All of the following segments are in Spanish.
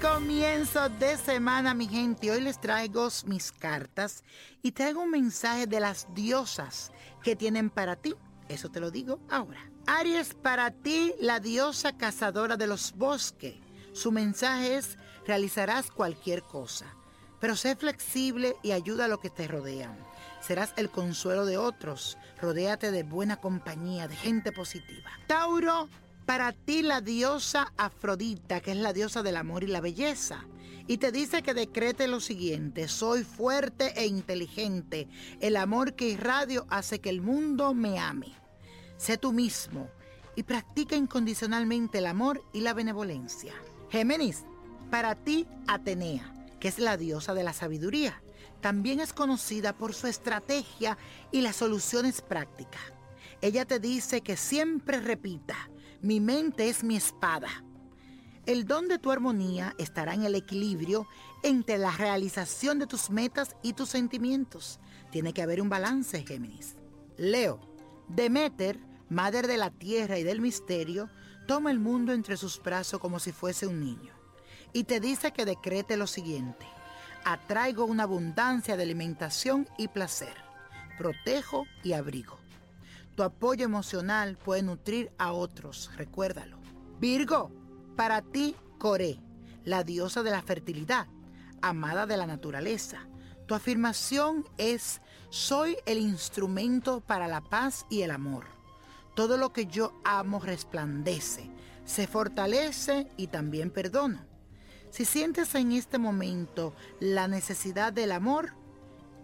comienzo de semana, mi gente. Hoy les traigo mis cartas y traigo un mensaje de las diosas que tienen para ti. Eso te lo digo ahora. Aries, para ti, la diosa cazadora de los bosques. Su mensaje es, realizarás cualquier cosa, pero sé flexible y ayuda a lo que te rodean. Serás el consuelo de otros. Rodéate de buena compañía, de gente positiva. Tauro, para ti la diosa Afrodita, que es la diosa del amor y la belleza. Y te dice que decrete lo siguiente, soy fuerte e inteligente. El amor que irradio hace que el mundo me ame. Sé tú mismo y practica incondicionalmente el amor y la benevolencia. Géminis, para ti Atenea, que es la diosa de la sabiduría, también es conocida por su estrategia y las soluciones prácticas. Ella te dice que siempre repita, mi mente es mi espada. El don de tu armonía estará en el equilibrio entre la realización de tus metas y tus sentimientos. Tiene que haber un balance, Géminis. Leo, Demeter, madre de la tierra y del misterio, toma el mundo entre sus brazos como si fuese un niño y te dice que decrete lo siguiente. Atraigo una abundancia de alimentación y placer. Protejo y abrigo. Tu apoyo emocional puede nutrir a otros, recuérdalo. Virgo, para ti, Coré, la diosa de la fertilidad, amada de la naturaleza. Tu afirmación es, soy el instrumento para la paz y el amor. Todo lo que yo amo resplandece, se fortalece y también perdono. Si sientes en este momento la necesidad del amor,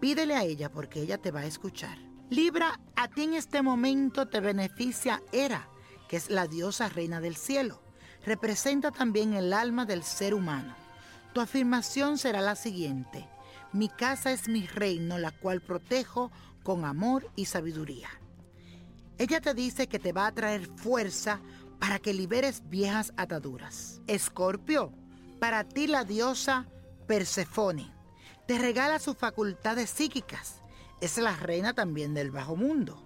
pídele a ella porque ella te va a escuchar. Libra, a ti en este momento te beneficia Hera, que es la diosa reina del cielo. Representa también el alma del ser humano. Tu afirmación será la siguiente. Mi casa es mi reino, la cual protejo con amor y sabiduría. Ella te dice que te va a traer fuerza para que liberes viejas ataduras. Escorpio, para ti la diosa Persefone te regala sus facultades psíquicas es la reina también del bajo mundo.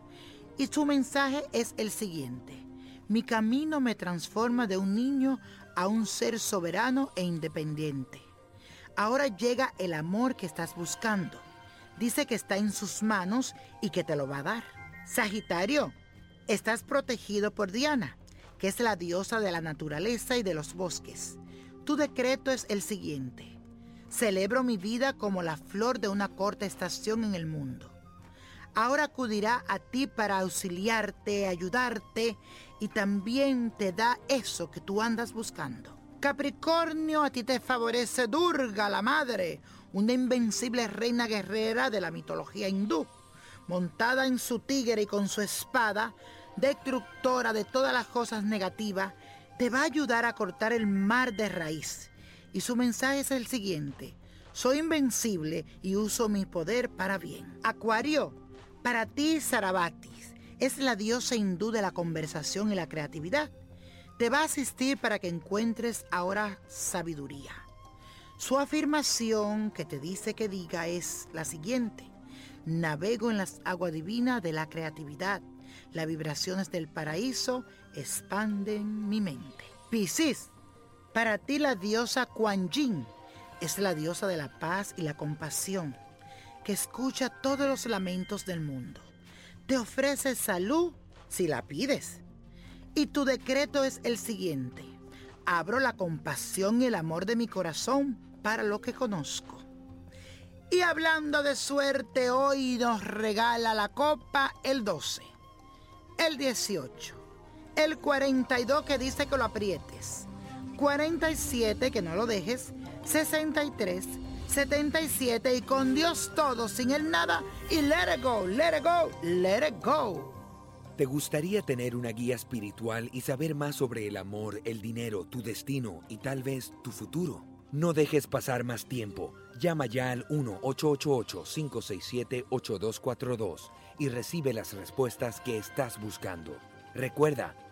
Y su mensaje es el siguiente. Mi camino me transforma de un niño a un ser soberano e independiente. Ahora llega el amor que estás buscando. Dice que está en sus manos y que te lo va a dar. Sagitario, estás protegido por Diana, que es la diosa de la naturaleza y de los bosques. Tu decreto es el siguiente. Celebro mi vida como la flor de una corta estación en el mundo. Ahora acudirá a ti para auxiliarte, ayudarte y también te da eso que tú andas buscando. Capricornio, a ti te favorece Durga, la madre, una invencible reina guerrera de la mitología hindú, montada en su tigre y con su espada, destructora de todas las cosas negativas, te va a ayudar a cortar el mar de raíz y su mensaje es el siguiente. Soy invencible y uso mi poder para bien. Acuario, para ti Sarabatis es la diosa hindú de la conversación y la creatividad. Te va a asistir para que encuentres ahora sabiduría. Su afirmación que te dice que diga es la siguiente. Navego en las aguas divinas de la creatividad. Las vibraciones del paraíso expanden mi mente. Piscis, para ti la diosa Kuan Yin es la diosa de la paz y la compasión, que escucha todos los lamentos del mundo. Te ofrece salud si la pides. Y tu decreto es el siguiente. Abro la compasión y el amor de mi corazón para lo que conozco. Y hablando de suerte, hoy nos regala la copa el 12, el 18, el 42 que dice que lo aprietes 47, que no lo dejes, 63, 77 y con Dios todo, sin el nada y let it go, let it go, let it go. ¿Te gustaría tener una guía espiritual y saber más sobre el amor, el dinero, tu destino y tal vez tu futuro? No dejes pasar más tiempo. Llama ya al 1-888-567-8242 y recibe las respuestas que estás buscando. Recuerda,